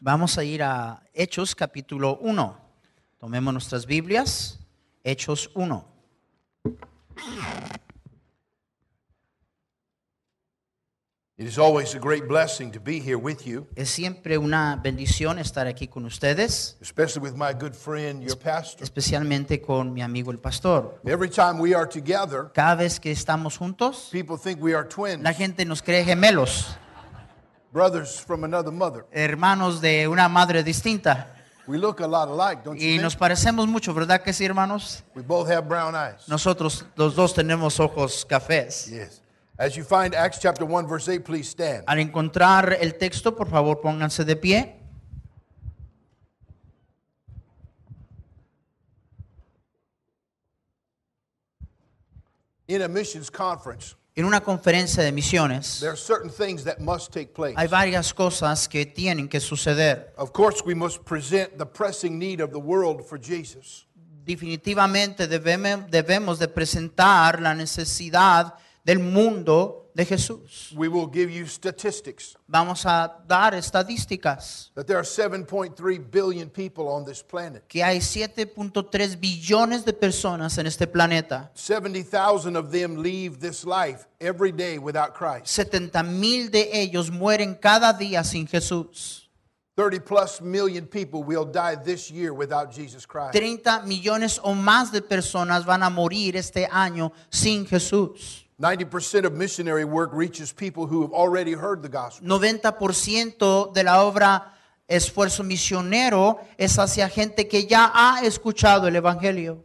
Vamos a ir a Hechos capítulo 1. Tomemos nuestras Biblias. Hechos 1. It is always a great blessing to be here with you, Es siempre una bendición estar aquí con ustedes, especially with my good friend, your pastor. especialmente con mi amigo el pastor. Every time we are together, Cada vez que estamos juntos, people think we are twins, la gente nos cree gemelos, brothers from another mother. hermanos de una madre distinta. We look a lot alike, don't Y you nos think? parecemos mucho, ¿verdad que sí, hermanos? We both have brown eyes. Nosotros los dos tenemos ojos cafés. Yes. As you find Acts chapter 1 verse 8, please stand. Al encontrar el texto, por favor, pónganse de pie. In a missions conference, En una conferencia de misiones there are certain things that must take place. hay varias cosas que tienen que suceder. Of course, we must present the pressing need of the world for Jesus. Definitivamente debemos, debemos de presentar la necesidad del mundo de Jesús. We will give you statistics Vamos a dar estadísticas that there are 7.3 billion people on this planet. que hay 7.3 billones de personas en este planeta. 70,000 of them leave this life every day without Christ. 70 mil de ellos mueren cada día sin Jesús. 30 plus million people will die this year without Jesus Christ. 30 millones o más de personas van a morir este año sin Jesús. 90% of missionary work reaches people who have already heard the gospel. 90% de la obra esfuerzo misionero es hacia gente que ya ha escuchado el Evangelio.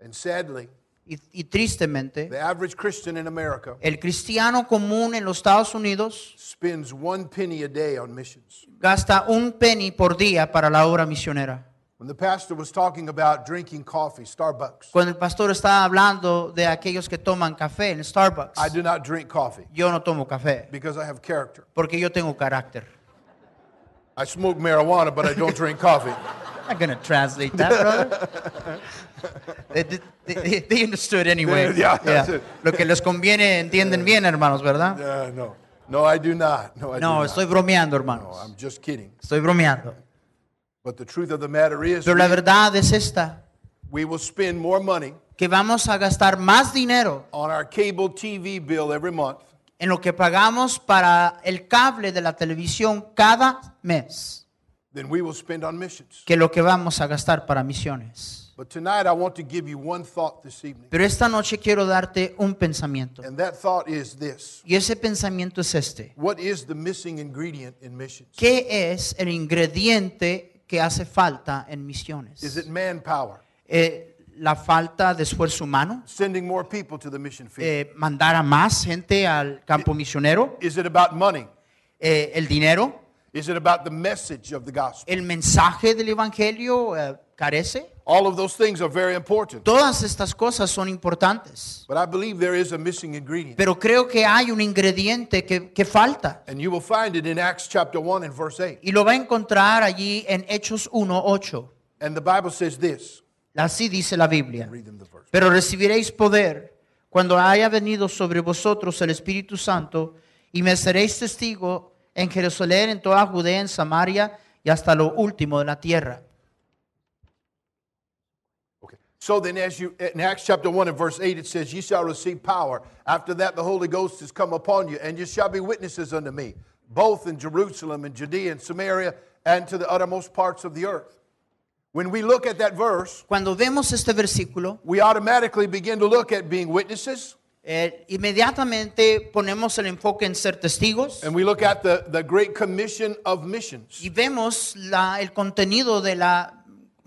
And sadly, Y, y tristemente, the average Christian in America el cristiano común en los Estados Unidos spends one penny a day on missions. gasta un penny por día para la obra misionera. When the pastor was talking about drinking coffee, Starbucks, Cuando el pastor estaba hablando de aquellos que toman café en Starbucks, I do not drink coffee yo no tomo café because I have character. porque yo tengo carácter. I smoke marijuana, but I don't drink coffee. I'm not going to translate that, brother. they, they- they- understood anyway. Yeah, it. Lo que les conviene entienden bien, hermanos, ¿verdad? Uh, no, no, I do not. No, I do No, not. estoy bromeando, No. I'm just kidding. Estoy bromeando. But the truth of the matter is, Pero la verdad es esta, we will spend more money que vamos a gastar más dinero on our cable TV bill every month en lo que pagamos para el cable de la televisión cada mes than we will spend on missions. que lo que vamos a gastar para misiones. But tonight, I want to give you one thought this evening. Pero esta noche quiero darte un pensamiento. And that thought is this Y ese pensamiento es este. What is the missing ingredient in missions? ¿Qué es el ingrediente que hace falta en Is misiones? it manpower? Eh, la falta de esfuerzo humano, Sending more people to the mission field? eh, mandar a más gente al campo misionero, Is it about money? eh, el dinero, Is it about the message of the gospel? el mensaje del evangelio carece. All of those things are very important. Todas estas cosas son importantes, But I believe there is a missing ingredient. pero creo que hay un ingrediente que, que falta And you will find it in Acts chapter 1 and verse 8. y lo va a encontrar allí en Hechos 1.8. And the Bible says this. Así dice la Biblia. Read them the verse. Pero recibiréis poder cuando haya venido sobre vosotros el Espíritu Santo y me seréis testigo en Jerusalén, en toda Judea, en Samaria y hasta lo último de la tierra. So then, as you in Acts chapter 1 and verse 8, it says, Ye shall receive power. After that, the Holy Ghost is come upon you, and you shall be witnesses unto me, both in Jerusalem and Judea and Samaria, and to the uttermost parts of the earth. When we look at that verse, Cuando vemos este versículo, we automatically begin to look at being witnesses, eh, inmediatamente ponemos el enfoque en ser testigos And we look at the, the Great Commission of Missions y vemos la- el contenido de la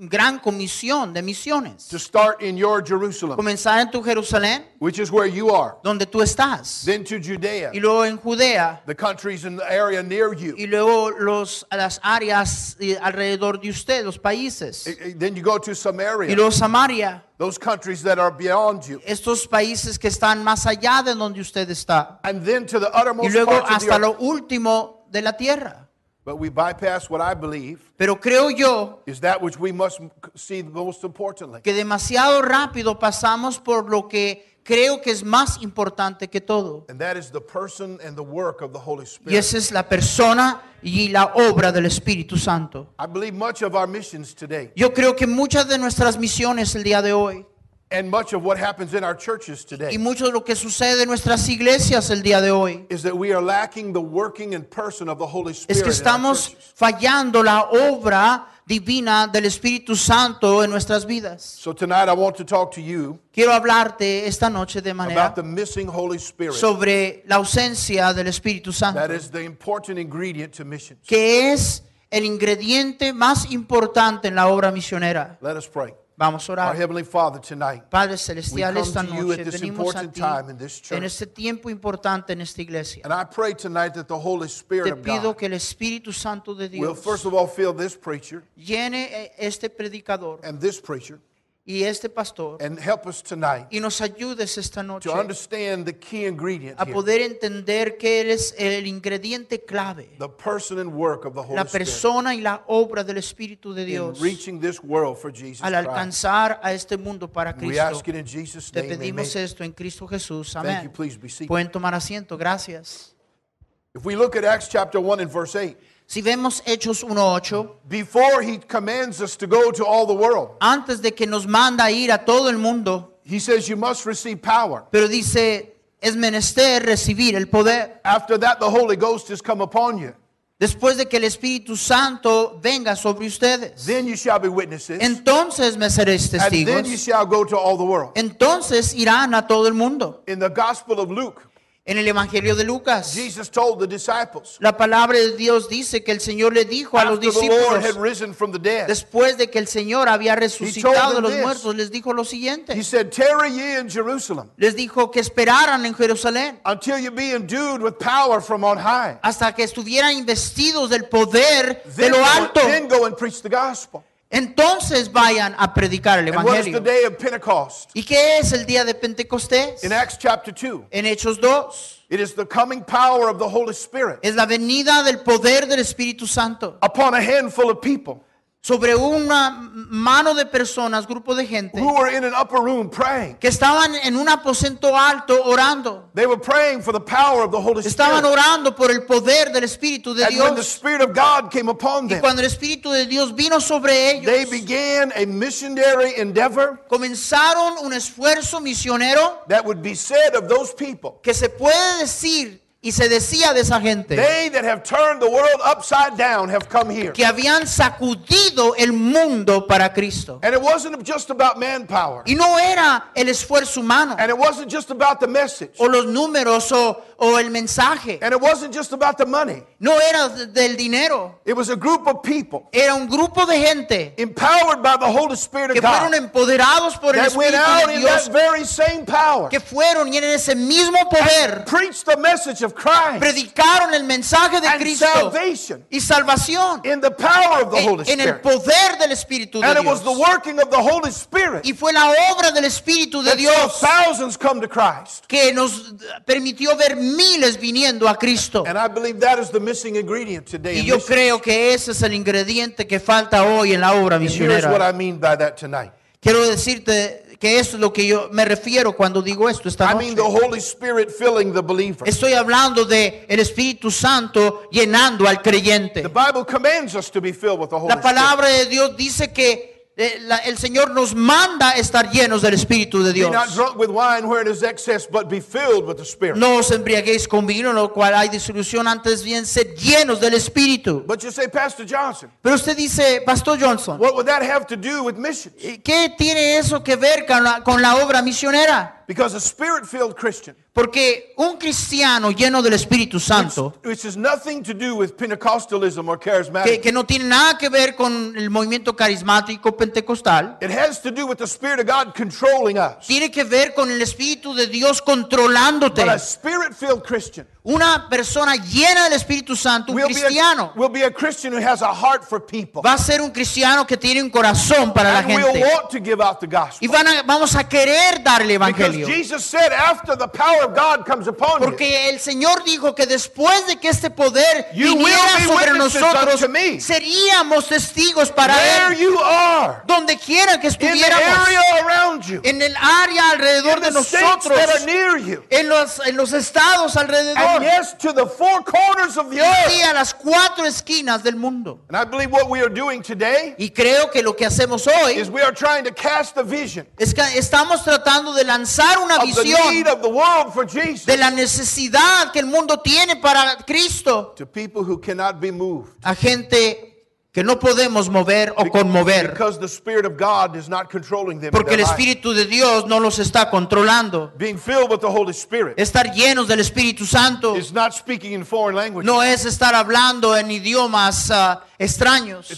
gran comisión de misiones. to start in your Jerusalem, Comenzar en tu Jerusalén, which is where you are, donde tú estás, then to Judea, y luego en Judea, the countries in the area near you. y luego los, las áreas eh, alrededor de usted, los países, Eh, eh, Then you go to y Samaria, luego Samaria, those countries that are beyond you. estos países que están más allá de donde usted está, And then to the y uttermost luego of the hasta lo último de la tierra. But we bypass what I believe Pero creo yo is that which we must see most importantly. que demasiado rápido pasamos por lo que creo que es más importante que todo. And that is the person and the work of the Holy Y Spirit. esa es la persona y la obra del Espíritu Santo. I believe much of our missions today Yo creo que muchas de nuestras misiones el día de hoy and much of what happens in our churches y today mucho de lo que sucede en nuestras iglesias el día de hoy is that we are lacking the working and person of the Holy es Spirit. que estamos fallando la obra divina del Espíritu Santo en nuestras vidas. So tonight I want to talk to you Quiero hablarte esta noche de manera about the missing Holy Spirit. sobre la ausencia del Espíritu Santo. That is the important ingredient to missions. que es el ingrediente más importante en la obra misionera. Let us pray. Vamos a Our. Heavenly Father, tonight, Padre Celestial, we come esta to you noche at this venimos a important ti time in this church. en este tiempo importante en esta iglesia. and I pray tonight that the Holy Spirit Te of pido God que el Espíritu Santo de will Dios first of all fill this preacher llene eh, este predicador and this preacher y este pastor and help us tonight y nos ayudes esta noche to understand the key ingredient a here, poder entender que eres el ingrediente clave, the person and work of the Holy la Spirit persona y la obra del Espíritu de in Dios reaching this world for Jesus al Christ. alcanzar a este mundo para We Cristo. ask it in Jesus' Te name. pedimos Amen. esto en Cristo Jesús. Amén. Pueden tomar asiento. Gracias. If we look at Acts chapter 1 and verse 8, Si vemos Hechos 1.8, before he commands us to go to all the world, antes de que nos manda a ir a todo el mundo, he says you must receive power. pero dice, es menester recibir el poder. After that, the Holy Ghost has come upon you. Después de que el Espíritu Santo venga sobre ustedes, Then you shall be witnesses. entonces me seréis And then you shall go to all the world. Entonces irán a todo el mundo. In the Gospel of Luke, En el Evangelio de Lucas, Jesus told the disciples, la palabra de Dios dice que el Señor le dijo a los discípulos, después de que el Señor había resucitado de los this. muertos, les dijo lo siguiente. he said, Tarry ye in Jerusalem les dijo que esperaran en Jerusalén until you be endued with power from on high. hasta que estuvieran investidos del poder de Then lo go, alto. then go and preach the gospel. Entonces vayan a predicar el And what is the Evangelio. day of Pentecost? ¿Y qué es el día de Pentecostés? In Acts chapter 2, En Hechos 2 it is the coming power of the Holy Spirit es la venida del poder del Espíritu Santo upon a handful of people sobre una mano de personas, grupo de gente who were in an upper room praying. que estaban en un aposento alto orando. They were praying for the power of the Holy Estaban Spirit. orando por el poder del Espíritu de And when the Dios. Spirit of God came upon Y them, cuando el Espíritu de Dios vino sobre ellos, they began a missionary endeavor comenzaron un esfuerzo misionero that would be said of those people. que se puede decir y se decía de esa gente They that have turned the world upside down have come here. que habían sacudido el mundo para Cristo. And it wasn't just about manpower. Y no era el esfuerzo humano And it wasn't just about the message. o los números o, o el mensaje. And it wasn't just about the money. No era de- del dinero. It was a group of people Era un grupo de gente empowered by the Holy Spirit que of fueron God empoderados por el Espíritu de Dios that very same power, que fueron y en ese mismo poder preached the message of Christ predicaron el mensaje de and Cristo salvation y salvación in the power of the Holy en, en el Spirit. poder del Espíritu de And it Dios. was the working of the Holy Spirit Y fue la obra del Espíritu de Dios thousands come to Christ. que nos permitió ver miles viniendo a Cristo. And I believe that is the missing ingredient today. Y yo missions. creo que ese es el ingrediente que falta hoy en la obra And here's what misionera. I mean by that tonight. Quiero decirte que es lo que yo me refiero cuando digo esto esta I mean the. Holy Spirit filling the believer. Estoy hablando de el Espíritu Santo llenando al creyente. The Bible commands us to be filled with the Holy La Spirit. palabra de Dios dice que el Señor nos manda estar llenos del Espíritu de Dios. not drunk with wine wherein is excess, but be filled with the Spirit. No os embriaguéis con vino, en lo cual hay disolución, antes bien sed llenos del Espíritu. But you say, Pastor Johnson, Pero usted dice, Pastor Johnson, what would that have to do with missions? ¿qué tiene eso que ver con la, con la obra misionera? Because a spirit filled Christian, Porque un cristiano lleno del Espíritu Santo, which has nothing to do with Pentecostalism or charismatic, que no tiene nada que ver con el movimiento carismático pentecostal, it has to do with the Spirit of God controlling us. tiene que ver con el Espíritu de Dios controlándote. But a spirit filled Christian Una persona llena del Espíritu Santo, un will be, a, cristiano, will be a Christian who has a heart for people va a ser un cristiano que tiene un corazón para la and will gente. want to give out the Y gospel. van a- vamos a querer darle evangelio. Porque el Señor dijo que después de que este poder You viniera sobre nosotros, seríamos testigos para where Él, donde quiera que estuviéramos, you, en el área alrededor in de the nosotros, that are near you, en los, en los estados and alrededor, yes, to the four corners of the y earth. a las cuatro esquinas del mundo. And I believe what we are doing today Y creo que lo que hacemos hoy is we are trying to cast a vision es que estamos tratando de lanzar una of the visión need of the world for Jesus de la necesidad que el mundo tiene para Cristo to people who cannot be moved. a gente que no podemos mover o conmover. Porque el. Espíritu de Dios no los está controlando. Estar llenos del Espíritu Santo no es estar hablando en idiomas ah, extraños.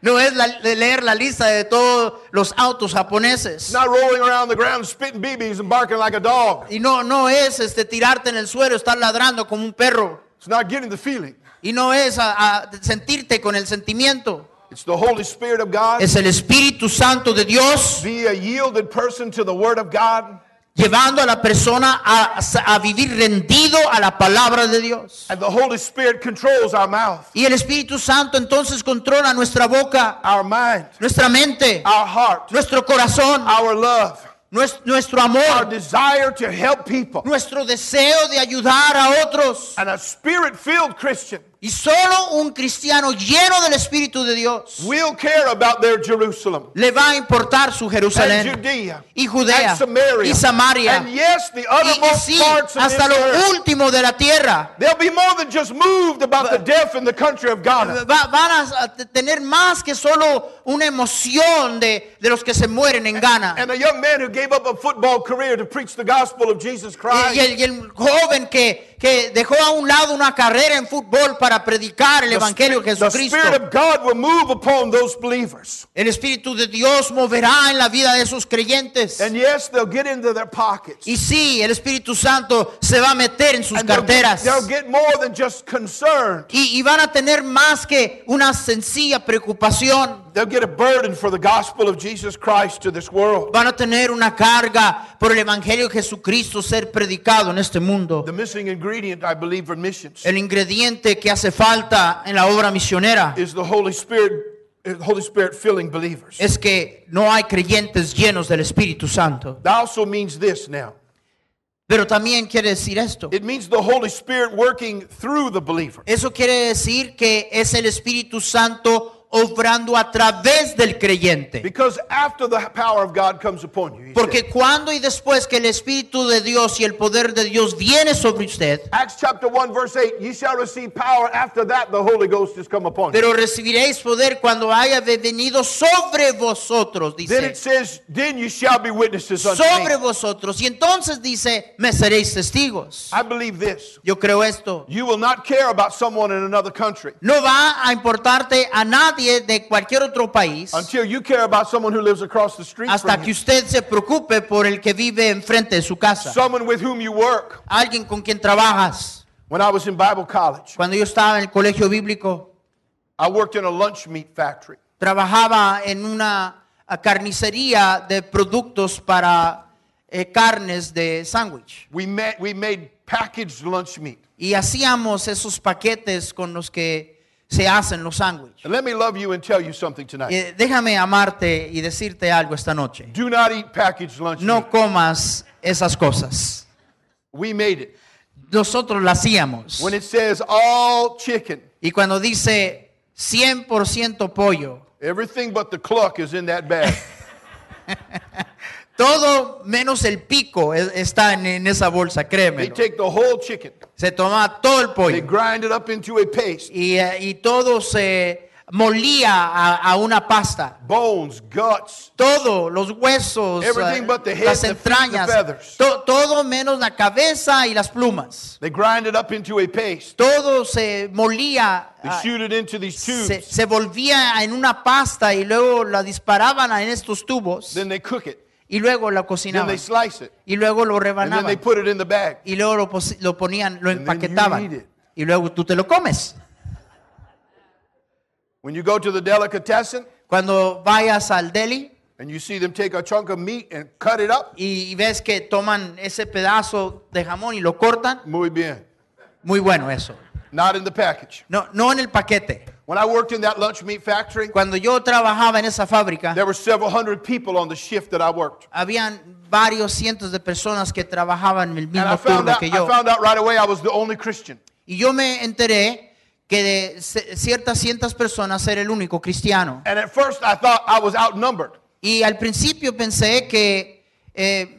No es la- leer la lista de todos los autos japoneses. not rolling around the ground spitting BBs and barking like a dog. Y no, no es este, tirarte en el suelo, estar ladrando como un perro. It's not getting the feeling. Y no es a- a sentirte con el sentimiento. It's the Holy Spirit of God. Es el Espíritu Santo de Dios Be a yielded person to the Word of God. Llevando a la persona a, a vivir rendido a la palabra de Dios. And the Holy Spirit controls our mouth, Y el Espíritu Santo entonces controla nuestra boca, our mind, nuestra mente, our heart, nuestro corazón, our love, nues- nuestro our amor, desire to help people. nuestro deseo de ayudar a otros. And a spirit filled Christian Y solo un cristiano lleno del Espíritu de Dios will care about their Jerusalem le va a importar su and Jerusalén Judea y Judea and Samaria y Samaria and yes, the y, y sí, hasta lo earth. último de la tierra. They'll be more than just moved about the death in the country of Ghana. Va- van a tener más que solo una emoción de, de los que se mueren en Ghana. And a young man who gave up a football career to preach the gospel of Jesus Y, Christ. y el, y el joven que, que dejó a un lado una carrera en fútbol para predicar el The Evangelio de Jesucristo. Spirit of God will move upon those believers. El Espíritu de Dios moverá en la vida de esos creyentes. And yes, they'll get into their pockets. Y sí, el Espíritu Santo se va a meter en sus And they'll get, carteras. they'll get more than just concern. Y, y van a tener más que una sencilla preocupación. They'll get a burden for the gospel of Jesus Christ to this world. Van a tener una carga por el Evangelio de Jesucristo ser predicado en este mundo. The missing ingredient, I believe, for missions El ingrediente que hace falta en la obra misionera is the Holy Spirit, uh, Holy Spirit filling believers. es que no hay creyentes llenos del Espíritu Santo. That also means this now. Pero también quiere decir esto. It means the Holy Spirit working through the believer. Eso quiere decir que es el Espíritu Santo obrando a través del creyente. Because after the power of God comes upon you, said. Porque cuando y después que el Espíritu de Dios y el poder de Dios viene sobre usted, Acts chapter 1, verse 8, ye shall receive power. After that, the Holy Ghost is come upon you. pero recibiréis poder cuando haya venido sobre vosotros, Then it dice. says, then you shall be witnesses unto Sobre me. vosotros. Y entonces dice, me seréis testigos. I believe this. Yo creo esto. You will not care about someone in another country No va a importarte a nadie de cualquier otro país until you care about someone who lives across the street hasta from que you. usted se preocupe por el que vive enfrente de su casa. Someone with whom you work. Alguien con quien trabajas. When I was in Bible college, Cuando yo estaba en el colegio bíblico, I worked in a lunch meat factory. trabajaba en una carnicería de productos para eh, carnes de sándwich. We, met, we made packaged lunch meat. Y hacíamos esos paquetes con los que se hacen los sándwiches. And let me love you and tell you something tonight. Eh, déjame amarte y decirte algo esta noche. Do not eat packaged lunch No meat. comas esas cosas. We made it. Nosotros la hacíamos. When it says all chicken, Y cuando dice 100% pollo, everything but the cluck is in that bag. todo menos el pico está en, en esa bolsa, they créeme. take the whole chicken, Se toma todo el they pollo grind it up into a paste, y, eh, y todo se molía a, a una pasta. bones, guts. Todo, los huesos, Everything eh, but the head, las the feet, the entrañas, feathers. to- todo menos la cabeza y las plumas. They grind it up into a paste. Todo se molía, They ah, shoot it into these tubes. se, se volvía en una pasta y luego la disparaban en estos tubos Then they cook it. Y luego la Then cocinaban they slice it. y luego lo And then they rebanaban put it in the bag. y luego lo, pos- lo ponían, lo And then you eat empaquetaban y luego tú te lo comes. When you go to the delicatessen Cuando vayas al deli and you see them take a chunk of meat and cut it up, y ves que toman ese pedazo de jamón y lo cortan, muy bien. muy bueno eso. Not in the package. No, no en el paquete. When I worked in that lunch meat factory, Cuando yo trabajaba en esa fábrica, there were several hundred people on the shift that I worked. habían varios cientos de personas que trabajaban en el And I mismo found turno out, que I yo. found out right away I was the only Christian. Y yo me enteré que de ce- ciertas cientas personas era el único cristiano. And at first I thought I was outnumbered. Y al principio pensé que eh,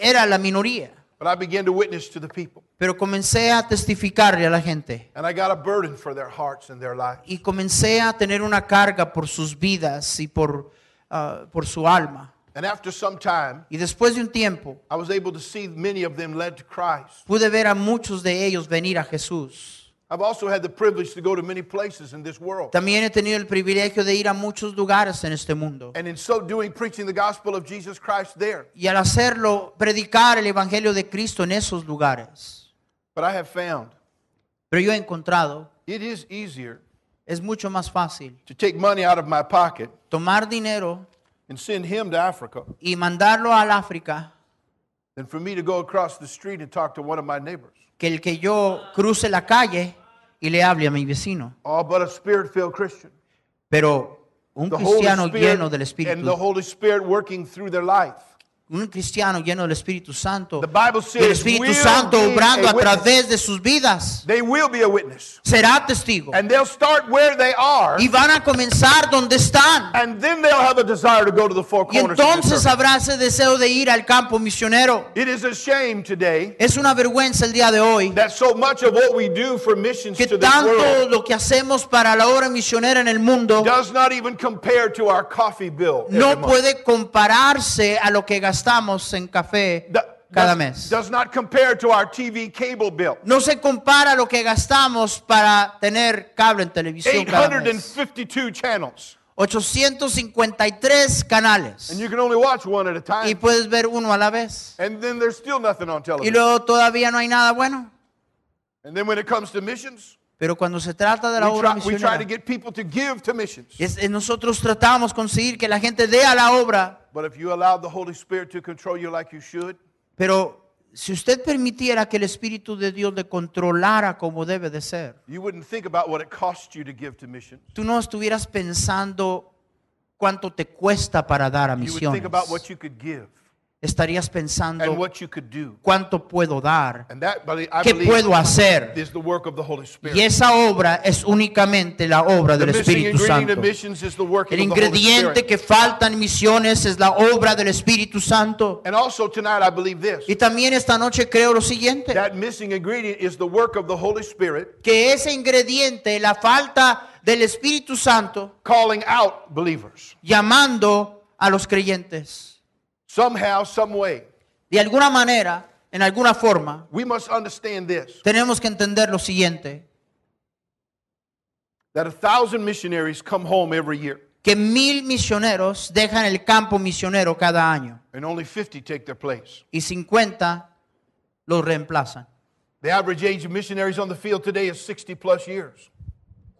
era la minoría, But I began to witness to the people. pero comencé a testificarle a la gente. And I got a burden for their hearts and their lives. Y comencé a tener una carga por sus vidas y por, ah, por su alma. And after some time, Y después de un tiempo, I was able to see many of them led to Christ. pude ver a muchos de ellos venir a Jesús. I've also had the privilege to go to many places in this world. También he tenido el privilegio de ir a muchos lugares en este mundo. And in so doing, preaching the gospel of Jesus Christ there. Y al hacerlo, predicar el Evangelio de Cristo en esos lugares. But I have found Pero yo he encontrado, it is easier es mucho más fácil to take money out of my pocket tomar dinero and send him to Africa y mandarlo al África than for me to go across the street and talk to one of my neighbors. que el que yo cruce la calle y le hable a mi vecino. Oh, but a spirit filled Christian. Pero un cristiano lleno del Spirit and the Espíritu, Holy Spirit working through their life. Un cristiano lleno del Espíritu Santo, The Bible y el says, Espíritu Santo obrando a través de sus vidas, They will be a witness. será testigo. And they'll start where they are. Y van a comenzar donde están. And then they'll have a desire to go to the four Y entonces habrá ese deseo de ir al campo misionero. It is a shame today Es una vergüenza el día de hoy that so much of what we do for missions que to tanto world lo que hacemos para la obra misionera en el mundo does not even compare to our coffee bill. no puede compararse a lo que gastamos en café cada does, mes. does not compare to our TV cable bill. No se compara lo que gastamos para tener cable en televisión cada mes. 852 channels. 853 canales. And you can only watch one at a Y time. puedes ver uno a la vez. And then there's still nothing on Y television. luego todavía no hay nada bueno. And then when it comes to missions, Pero cuando se trata de la obra misionera, es- es nosotros tratamos conseguir que la gente dé a la obra. But if you allow the Holy Spirit to control you like you should, Pero si usted permitiera que el Espíritu de Dios le controlara como debe de ser, you wouldn't think about what it costs you to give to missions. tú no estuvieras pensando cuánto te cuesta para dar a misiones. Estarías and pensando what you could do. cuánto puedo dar, qué puedo hacer. Y esa obra es únicamente la obra del Espíritu Santo. El ingrediente que falta en misiones es la obra del Espíritu Santo. And also tonight, I believe this Y también esta noche creo lo siguiente, that missing ingredient is the work of the Holy Spirit que ese ingrediente, la falta del Espíritu Santo, calling out believers. llamando a los creyentes. Somehow, some way, De alguna manera, en alguna forma, we must understand this tenemos que entender lo siguiente, that a thousand missionaries come home every year, que mil misioneros dejan el campo misionero cada año and only 50 take their place. y 50 los reemplazan. The average age of missionaries on the field today is 60 plus years.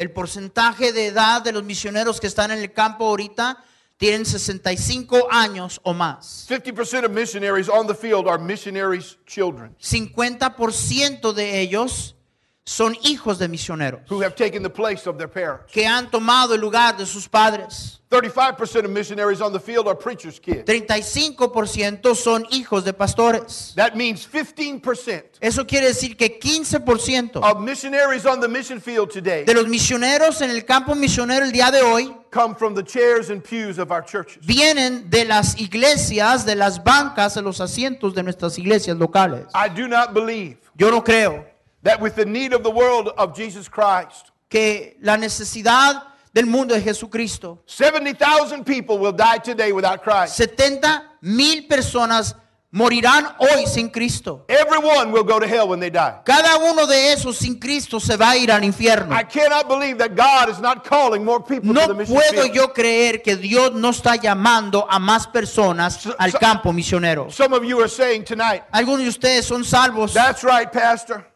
El porcentaje de edad de los misioneros que están en el campo ahorita tienen 65 años o más. 50% of missionaries on the field are missionaries' children 50% de ellos son hijos de misioneros who have taken the place of their parents. que han tomado el lugar de sus padres. 35% of missionaries on the field are preachers' kids. 35% son hijos de pastores. That means 15% Eso quiere decir que 15% of missionaries on the mission field today de los misioneros en el campo misionero el día de hoy come from the chairs and pews of our churches. vienen de las iglesias, de las bancas, de los asientos de nuestras iglesias locales. I do not believe Yo no creo that with the need of the world of Jesus Christ, que la necesidad del mundo de Jesucristo. 70,000 people will die today without Christ. 70 mil personas morirán hoy sin Cristo. Everyone will go to hell when they die. Cada uno de esos sin Cristo se va a ir al infierno. I cannot believe that God is not calling more people to the No mission puedo field. yo creer que Dios no está llamando a más personas So- al so- campo misionero. Some of you are saying tonight, Algunos de ustedes son salvos. that's right, Pastor.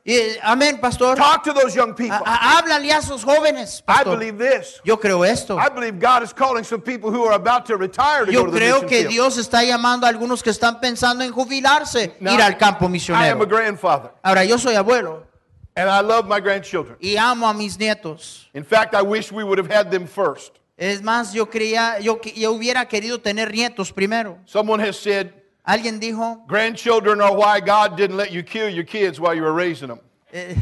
Amén, pastor. Talk to those young people. A- a- háblale a esos jóvenes. I believe this. Yo creo esto. I believe God is calling some people who are about to retire to go Yo to the creo mission que field. Dios está llamando a algunos que están pensando en jubilarse, Now, ir al campo I am a misionero. grandfather, Ahora, yo soy abuelo and I love my grandchildren. y amo a mis nietos. In fact, I wish we would have had them first. Es más, yo creía, yo, yo hubiera querido tener nietos primero. Someone has said, Alguien dijo, grandchildren are why God didn't let you kill your kids while you were raising them. eh,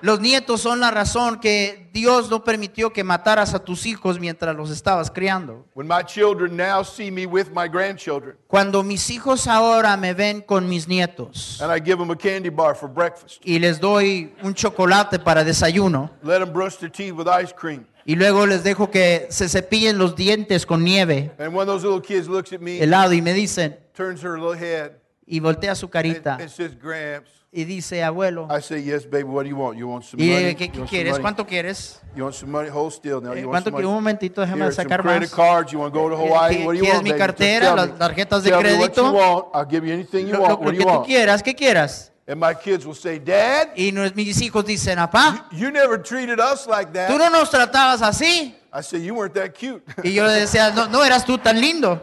los nietos son la razón que Dios no permitió que mataras a tus hijos mientras los estabas criando. When my children now see me with my grandchildren, Cuando mis hijos ahora me ven con mis nietos and I give them a candy bar for breakfast, y les doy un chocolate para desayuno let them brush their teeth with ice cream. Y luego les dejo que se cepillen los dientes con nieve, And one of those little kids looks at me, helado y me dicen turns her little head, y voltea su carita and says, Gramps. y dice, abuelo, I say, yes, baby, what do you want? You want some ¿y money? eh, qué, You qué some quieres? money? ¿Cuánto quieres? You want some money? Hold still now. Eh, You want ¿Cuánto some un money? momentito, déjame Here, some sacar credit más. cards. You want to go to Hawaii? ¿Qué- What do you quieres want, mi baby? Just cartera, tell las tarjetas de Tell me what crédito? you want. I'll give you anything you Lo, want. lo- What lo do que tú quieras, ¿qué quieras? And my kids will say, Dad, Y mis hijos dicen, papá, you never treated us like tú that. no nos tratabas así. I said, you weren't that cute. Y yo le decía, no, no eras tú tan lindo.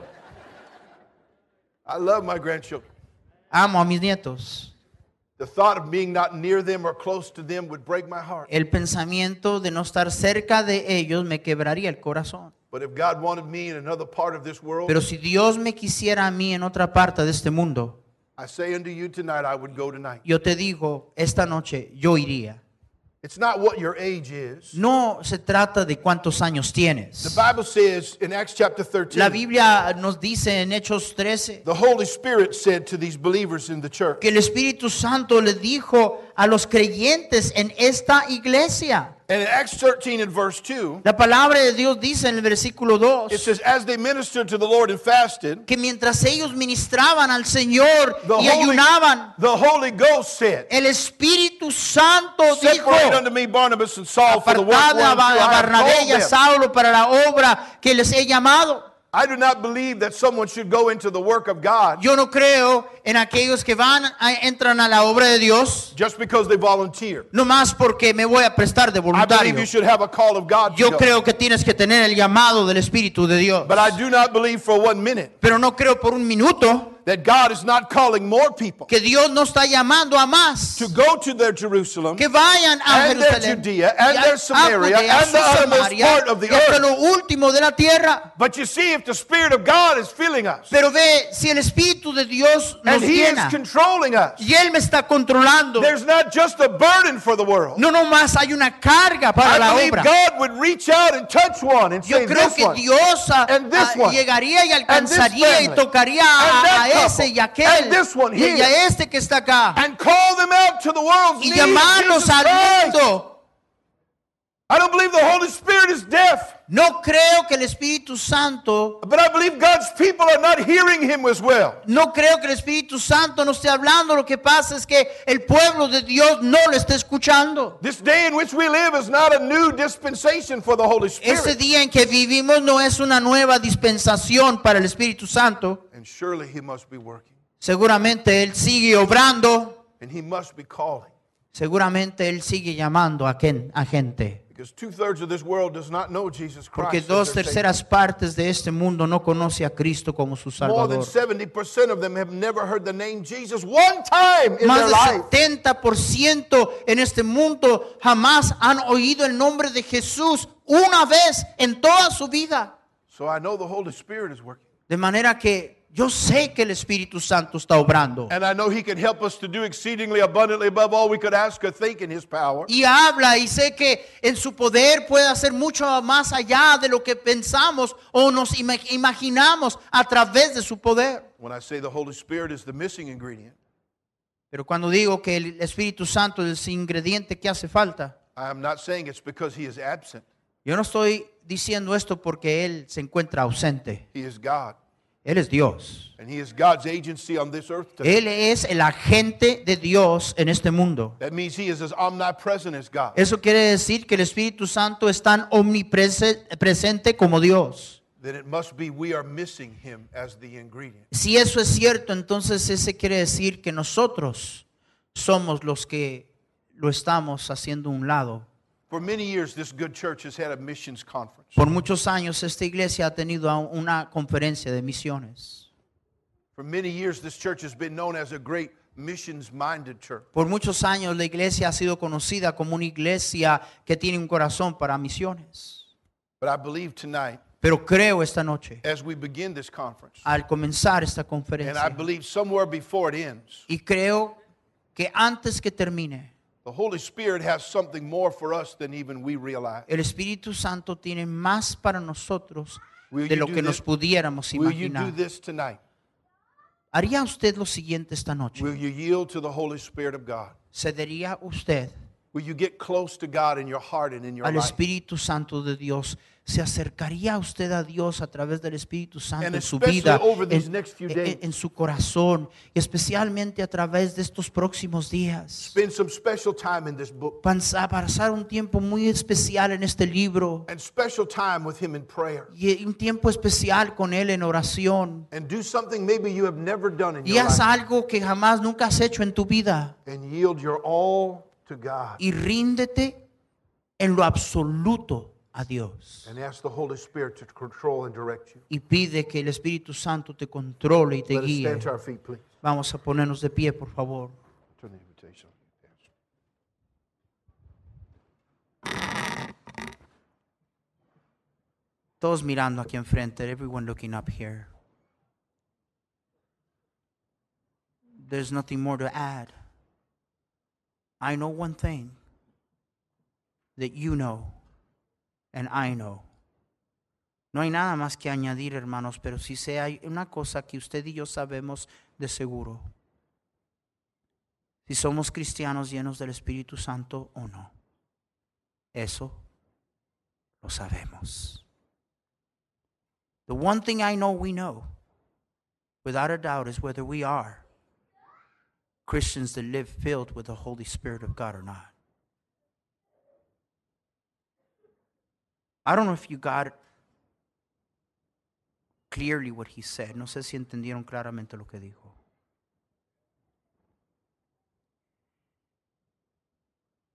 I love my grandchildren. Amo a mis nietos. The thought of being not near them or close to them would break my heart. El pensamiento de no estar cerca de ellos me quebraría el corazón. But if God wanted me in another part of this world, Pero si Dios me quisiera a mí en otra parte de este mundo, I say unto you tonight, I would go tonight. yo te digo, esta noche yo iría. It's not what your age is. No se trata de cuántos años tienes. The. Bible says in Acts chapter 13. La 13, Biblia nos dice en Hechos 13 the Holy Spirit said to these believers in the church, que el Espíritu Santo le dijo a los creyentes en esta iglesia. and in Acts 13 and verse 2, La palabra de Dios dice en el versículo 2 it says, As they ministered to the Lord and fasted, que mientras ellos ministraban al Señor the y Holy, ayunaban, the Holy Ghost said, el Espíritu Santo dijo, unto me Barnabas and Saul for the work a Barnabé y a. Saulo para la obra que les he llamado. I do not believe that someone should go into the work of God Yo no creo en aquellos que van, a- entran a la obra de Dios, just because they volunteer. no más porque me voy a prestar de voluntario. I believe you should have a call of God Yo creo que tienes que tener el llamado del Espíritu de Dios. But I do not believe for one minute Pero no creo por un minuto that God is not calling more people que Dios no está llamando a más to go to their Jerusalem que vayan a and their Judea and their Samaria and the uttermost part of the earth. lo último de la tierra. But you see, if the Spirit of God is filling us Pero ve, si el Espíritu de Dios nos and He is controlling us, y Él me está controlando, there's not just a burden for the world. no nomás hay una carga para la I believe obra. God would reach out and touch one and Yo say, creo This que one. Dios a- and this one, llegaría y and this alcanzaría y tocaría a, a ese y aquel and this one y, here. y a este que está acá and call them out to the world's y llamarlos al mundo. I don't believe the Holy Spirit is deaf, No creo que el Espíritu Santo, but I believe God's people are not hearing Him as well. no creo que el Espíritu Santo no esté hablando. Lo que pasa es que el pueblo de Dios no lo está escuchando. This day in which we live is not a new dispensation for the Holy Spirit. día en que vivimos no es una nueva dispensación para el Espíritu Santo. And surely He must be working, Seguramente Él sigue obrando. and He must be calling. Seguramente Él sigue llamando a, quien- a gente. Because two thirds of this world does not know Jesus Porque Christ. dos terceras partes de este mundo no conoce a Cristo como su Savior. More than Salvador. 70% of them have never heard the name Jesus one time in Más del 70% en este mundo jamás han oído el nombre de Jesús una vez en toda su vida. So I know the Holy Spirit is working. De manera que yo sé que el Espíritu Santo está obrando. And I know He can help us to do exceedingly abundantly above all we could ask or think in His power. Y habla y sé que en su poder puede hacer mucho más allá de lo que pensamos o nos ima- imaginamos a través de su poder. When I say the Holy Spirit is the missing ingredient, Pero cuando digo que el Espíritu Santo es el ingrediente que hace falta, I am not saying it's because He is absent. Yo no estoy diciendo esto porque Él se encuentra ausente. He is God. Él es Dios. And He is God's agency on this earth today. Él es el agente de Dios en este mundo. That means He is as omnipresent as God. Eso quiere decir que el Espíritu Santo es tan omnipresente como Dios. Then it must be we are missing Him as the ingredient. Si eso es cierto, entonces ese quiere decir que nosotros somos los que lo estamos haciendo a un lado. For many years, this good church has had a missions conference. Por muchos años esta iglesia ha tenido una conferencia de misiones. For many years, this church has been known as a great missions minded church. Por muchos años la iglesia ha sido conocida como una iglesia que tiene un corazón para misiones. But I believe tonight, Pero creo esta noche, as we begin this conference, al comenzar esta conferencia, and I believe somewhere before it ends, y creo que antes que termine, the Holy Spirit has something more for us than even we realize. el Espíritu Santo tiene más para nosotros Will de you lo do que nos this? pudiéramos Will you do imaginar. this tonight? ¿Haría usted lo siguiente esta noche? Will you yield to the Holy Spirit of God? ¿Cedería usted Will you get close to God in your heart and in your al? Espíritu Santo de Dios? ¿Se acercaría usted a Dios a través del Espíritu Santo en su vida, en, en- en su corazón, y especialmente a través de estos próximos días? Spend some special time in this book Pansa- pasar un tiempo muy especial en este libro and special time with Him in prayer. y un tiempo especial con Él en oración. And do something maybe you have never done in Y your haz algo que jamás nunca has hecho en tu vida Y ríndete en lo absoluto a Dios. And ask the Holy Spirit to control and direct you. y pide que el Espíritu Santo te controle y te Let us guíe. stand to our feet, please. Vamos a ponernos de pie, por favor. Turn the invitation. Todos mirando aquí enfrente, everyone looking up here. There's nothing more to add. I know one thing that you know and I know. No hay nada más que añadir, hermanos, pero sé hay una cosa que usted y yo sabemos de seguro. Si somos cristianos llenos del Espíritu Santo o no. Eso lo sabemos. The one thing I know we know, without a doubt, is whether we are Christians that live filled with the Holy Spirit of God or not. I don't know if you got clearly what he said. No sé si entendieron claramente lo que dijo.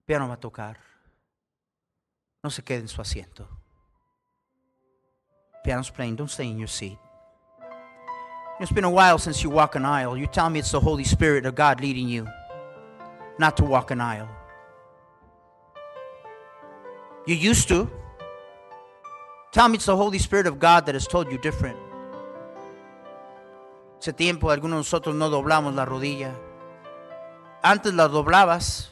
Piano va a tocar. No se quede en su asiento. Piano's playing. Don't stay in your seat. It's been a while since you walk an aisle. You tell me it's the Holy Spirit of God leading you, not to walk an aisle. You used to. Tell me it's the Holy Spirit of God that has told you different. Hace tiempo algunos de nosotros no doblamos la rodilla. Antes la doblabas.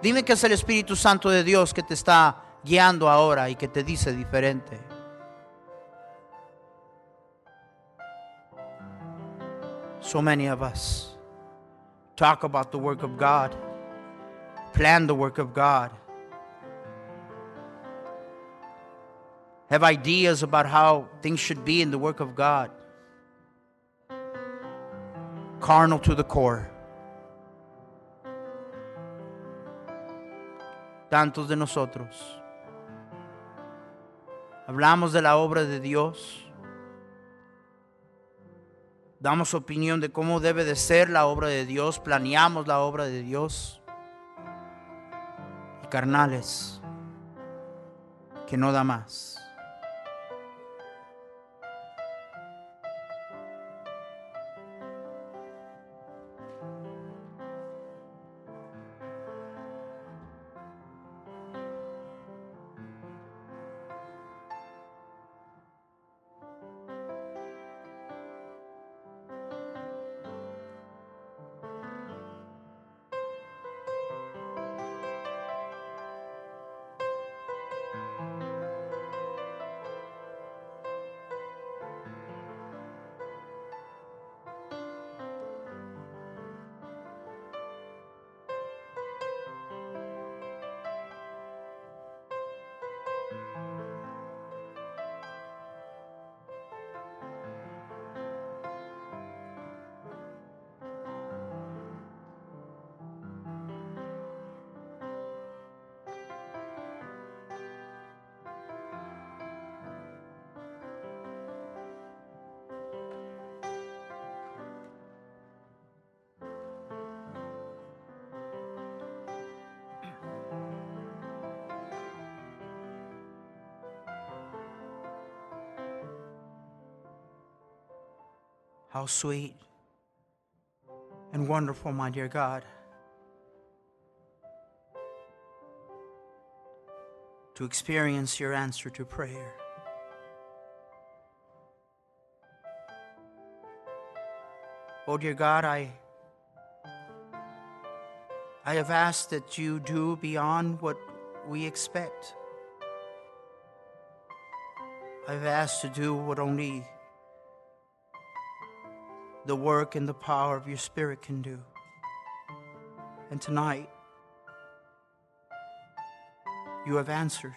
Dime que es el Espíritu Santo de Dios que te está guiando ahora y que te dice diferente. So many of us. Talk about the work of God, plan the work of God, have ideas about how things should be in the work of God, carnal to the core. Tantos de nosotros. Hablamos de la obra de Dios. Damos opinión de cómo debe de ser la obra de Dios, planeamos la obra de Dios. Y carnales, que no da más. How sweet and wonderful, my dear God, to experience your answer to prayer. Oh, dear God, I, I have asked that you do beyond what we expect. I've asked to do what only the work and the power of your Spirit can do. And tonight, you have answered.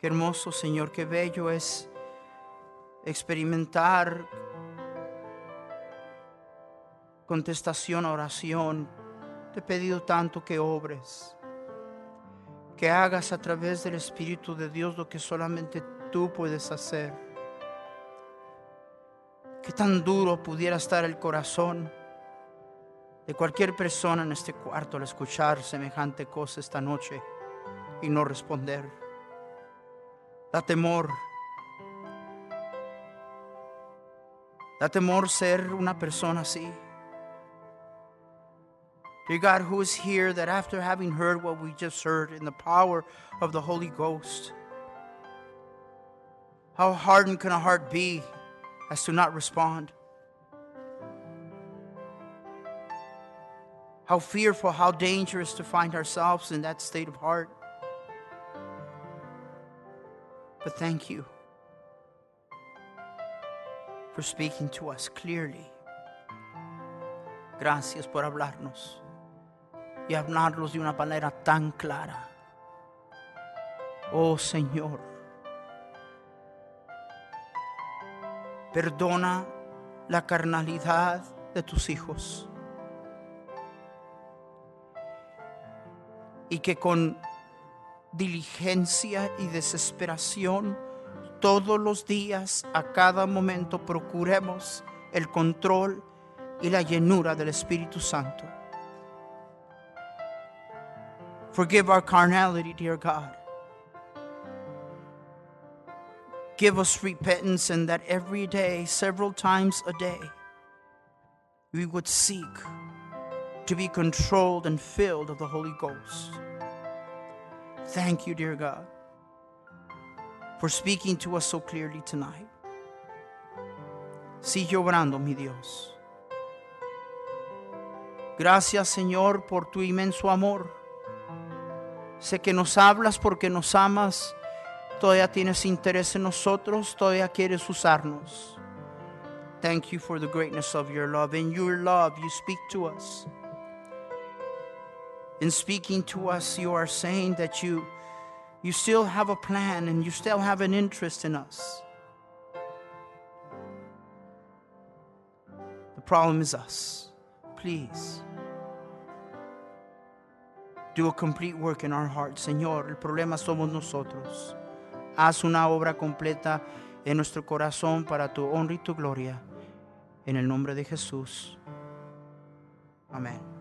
Qué hermoso, Señor, qué bello es experimentar contestación oración. Te he pedido tanto que obres, que hagas a través del Espíritu de Dios lo que solamente tú puedes hacer. Qué tan duro pudiera estar el corazón de cualquier persona en este cuarto al escuchar semejante cosa esta noche y no responder. Da temor. Da temor ser una persona así. Dear God, who is here that after having heard what we just heard in the power of the Holy Ghost, how hardened can a heart be as to not respond? How fearful, how dangerous to find ourselves in that state of heart. But thank you for speaking to us clearly. Gracias por hablarnos y hablarnos de una manera tan clara. Oh Señor, perdona la carnalidad de tus hijos y que con diligencia y desesperación todos los días, a cada momento, procuremos el control y la llenura del Espíritu Santo. Forgive our carnality, dear God. Give us repentance, and that every day, several times a day, we would seek to be controlled and filled of the Holy Ghost. Thank you, dear God, for speaking to us so clearly tonight. Sigue mi Dios. Gracias, Señor, por tu inmenso amor. Sé que nos hablas porque nos amas. Todavía tienes interés en nosotros. Todavía quieres usarnos. Thank you for the greatness of your love. In your love, you speak to us. In speaking to us, you are saying that you, you still have a plan and you still have an interest in us. The problem is us. Please. Do a complete work in our hearts, Señor. El problema somos nosotros. Haz una obra completa en nuestro corazón para tu honra y tu gloria. En el nombre de Jesús. Amén.